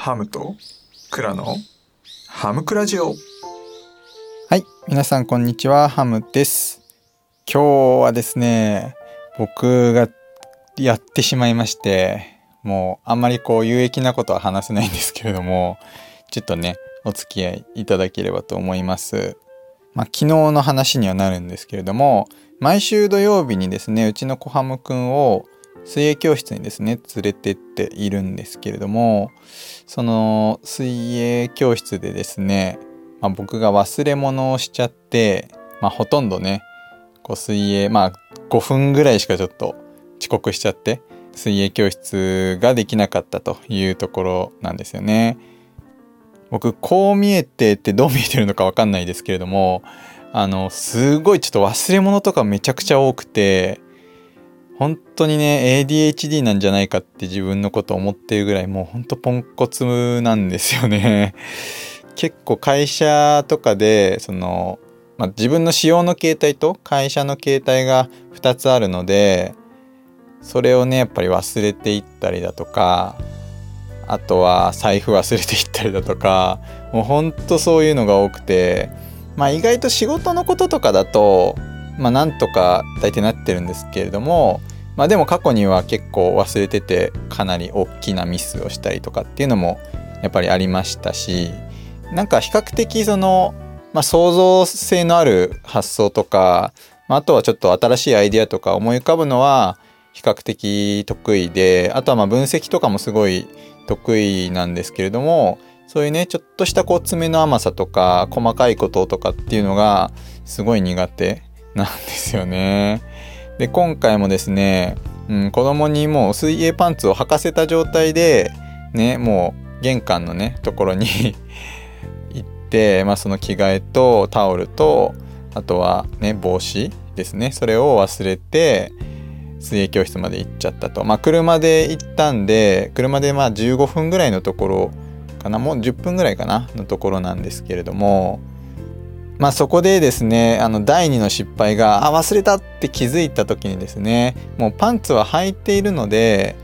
ハムとクラのハムクラジオはい、皆さんこんにちは、ハムです。今日はですね、僕がやってしまいまして、もうあんまりこう有益なことは話せないんですけれども、ちょっとね、お付き合いいただければと思います。まあ、昨日の話にはなるんですけれども、毎週土曜日にですね、うちの小ハムくんを水泳教室にですね、連れてっているんですけれども、その水泳教室でですね、まあ、僕が忘れ物をしちゃって、まあ、ほとんどねこう水泳まあ5分ぐらいしかちょっと遅刻しちゃって水泳教室ができなかったというところなんですよね。僕こう見えてってどう見えてるのかわかんないですけれどもあのすごいちょっと忘れ物とかめちゃくちゃ多くて本当にね ADHD なんじゃないかって自分のこと思ってるぐらいもうほんとポンコツなんですよね。結構会社とかでその、まあ、自分の使用の携帯と会社の携帯が2つあるのでそれをねやっぱり忘れていったりだとかあとは財布忘れていったりだとかもうほんとそういうのが多くてまあ意外と仕事のこととかだとまあなんとか大体なってるんですけれどもまあでも過去には結構忘れててかなり大きなミスをしたりとかっていうのもやっぱりありましたしなんか比較的その、まあ、創造性のある発想とか、まあ、あとはちょっと新しいアイデアとか思い浮かぶのは比較的得意であとはま分析とかもすごい得意なんですけれどもそういうねちょっとしたこう爪の甘さとか細かいこととかっていうのがすごい苦手なんですよね。で今回もですね、うん、子供にもう水泳パンツを履かせた状態でねもう玄関のねところに 行って、まあ、その着替えとタオルとあとはね帽子ですね。それを忘れて水泳教室まで行っちゃったと。まあ車で行ったんで車でまあ15分ぐらいのところかな。もう10分ぐらいかな。のところなんですけれどもまあそこでですねあの第2の失敗があ忘れたって気づいた時にですねもうパンツは履いているので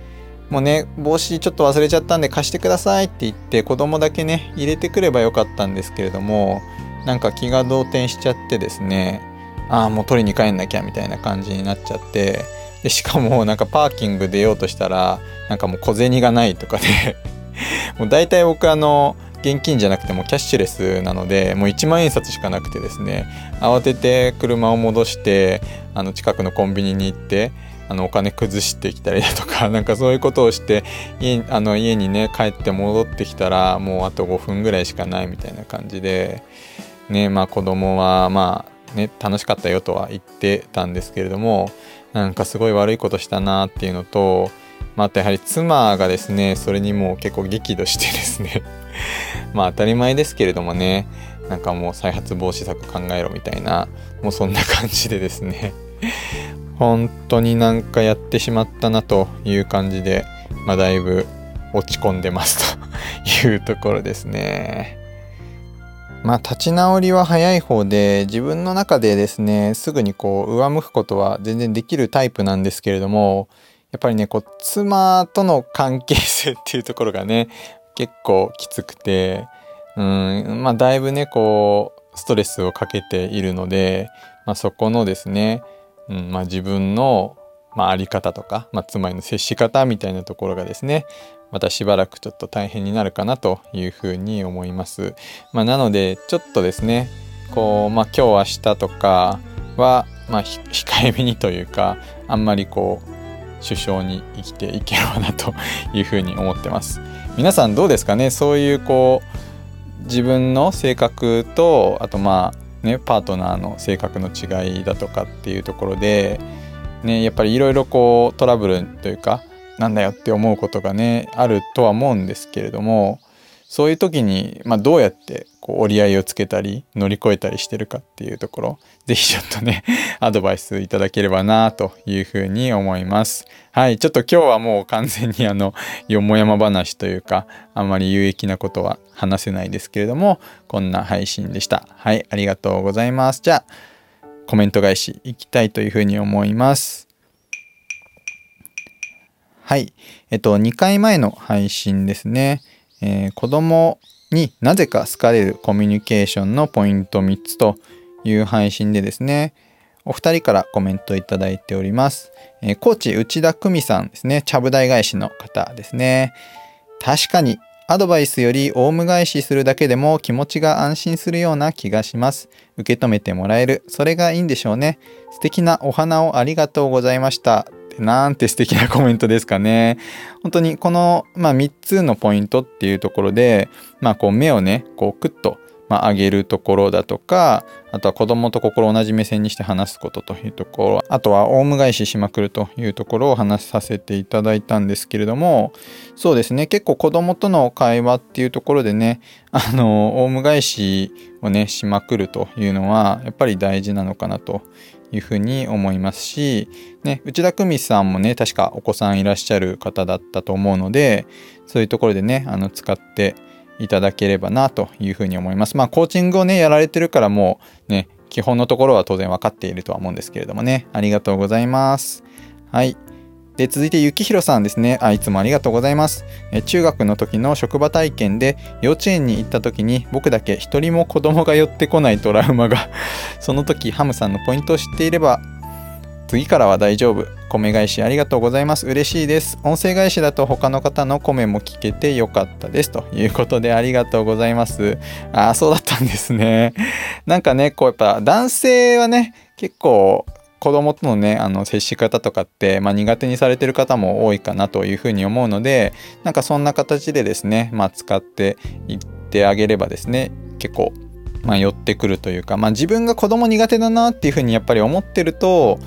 もうね帽子ちょっと忘れちゃったんで貸してくださいって言って子供だけね入れてくればよかったんですけれどもなんか気が動転しちゃってですねああもう取りに帰んなきゃみたいな感じになっちゃってでしかもなんかパーキング出ようとしたらなんかもう小銭がないとかでもう大体僕あの現金じゃなくてもキャッシュレスなのでもう1万円札しかなくてですね慌てて車を戻してあの近くのコンビニに行ってあのお金崩してきたりだとか なんかそういうことをして家あの家にね帰って戻ってきたらもうあと5分ぐらいしかないみたいな感じでねまあ子供はまあね楽しかったよとは言ってたんですけれどもなんかすごい悪いことしたなっていうのとまあ、あとやはり妻がですねそれにもう結構激怒してですね まあ当たり前ですけれどもねなんかもう再発防止策考えろみたいなもうそんな感じでですね 本当になんかやってしまったなという感じで、まあ、だいぶ落ち込んでますと いうところですね。まあ立ち直りは早い方で自分の中でですねすぐにこう上向くことは全然できるタイプなんですけれどもやっぱりねこう妻との関係性っていうところがね結構きつくてうんまあだいぶねこうストレスをかけているので、まあ、そこのですね、うんまあ、自分の、まあ、あり方とか、まあ、妻への接し方みたいなところがですねまたしばらくちょっと大変になるかなというふうに思います。まあ、なのでちょっとですねこう、まあ、今日明日とかは、まあ、控えめにというかあんまりこう首相に生きていければなというふうに思ってます。皆さんどうですかね？そういうこう自分の性格とあとまあねパートナーの性格の違いだとかっていうところでねやっぱりいろいろこうトラブルというかなんだよって思うことがねあるとは思うんですけれどもそういう時に、まあ、どうやってこう折り合いをつけたり乗り越えたりしてるかっていうところ是非ちょっとね アドバイスいただければなというふうに思います。はいちょっと今日はもう完全にあのよもやま話というかあんまり有益なことは話せないですけれどもこんな配信でした。はいありがとうございます。じゃあコメント返しいきたいというふうに思います。はい。えっと、2回前の配信ですね。えー子供になぜか好かれるコミュニケーションのポイント3つという配信でですね、お二人からコメントいただいております。えーコーチ内田久美さんですね、ちゃぶ台返しの方ですね。確かにアドバイスよりオウム返しするだけでも気持ちが安心するような気がします。受け止めてもらえる。それがいいんでしょうね。素敵なお花をありがとうございました。なんて素敵なコメントですかね。本当にこの、まあ、3つのポイントっていうところで、まあ、こう目をね、こうクッと、まあ、上げるところだとか、あとは子供と心を同じ目線にして話すことというところ、あとはオウム返ししまくるというところを話させていただいたんですけれども、そうですね、結構子供との会話っていうところでね、あの、オウム返しをね、しまくるというのは、やっぱり大事なのかなというふうに思いますし、ね、内田久美さんもね、確かお子さんいらっしゃる方だったと思うので、そういうところでね、あの、使っていただければなというふうに思います。まあ、コーチングをね、やられてるからもうね、基本のところは当然分かっているとは思うんですけれどもね、ありがとうございます。はい。で、続いて、ゆきひろさんですね。あ、いつもありがとうございます。え中学の時の職場体験で、幼稚園に行った時に、僕だけ一人も子供が寄ってこないトラウマが、その時、ハムさんのポイントを知っていれば、次からは大丈夫。米返しありがとうございます。嬉しいです。音声返しだと他の方の米も聞けてよかったです。ということでありがとうございます。ああ、そうだったんですね。なんかね、こうやっぱ男性はね、結構子供とのね、あの接し方とかって、まあ、苦手にされてる方も多いかなというふうに思うので、なんかそんな形でですね、まあ、使っていってあげればですね、結構まあ、寄ってくるというか、まあ、自分が子供苦手だなっていうふうにやっぱり思ってると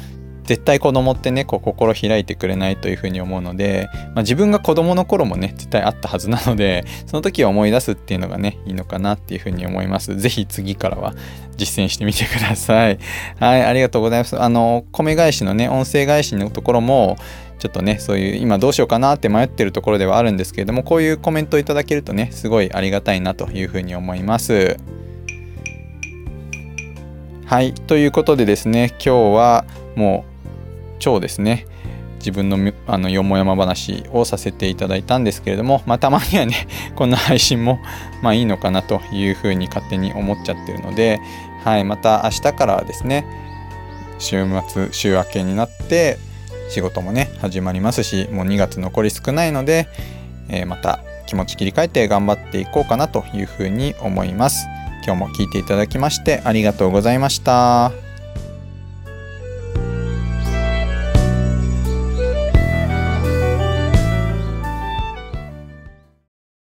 絶対子供ってねこう心開いてくれないというふうに思うので、まあ、自分が子供の頃もね絶対あったはずなのでその時を思い出すっていうのがねいいのかなっていうふうに思います。是非次からは実践してみてください。はいありがとうございます。あの米返しのね音声返しのところもちょっとねそういう今どうしようかなって迷ってるところではあるんですけれどもこういうコメントをいただけるとねすごいありがたいなというふうに思います。はいということでですね今日はもう超ですね自分のあのよもやま話をさせていただいたんですけれども、まあ、たまにはね こんな配信もまあいいのかなというふうに勝手に思っちゃってるので、はい、また明日からはですね週末週明けになって仕事もね始まりますしもう2月残り少ないので、えーまた気持ち切り替えて頑張っていこうかなというふうに思います。今日も聞いていただきましてありがとうございました。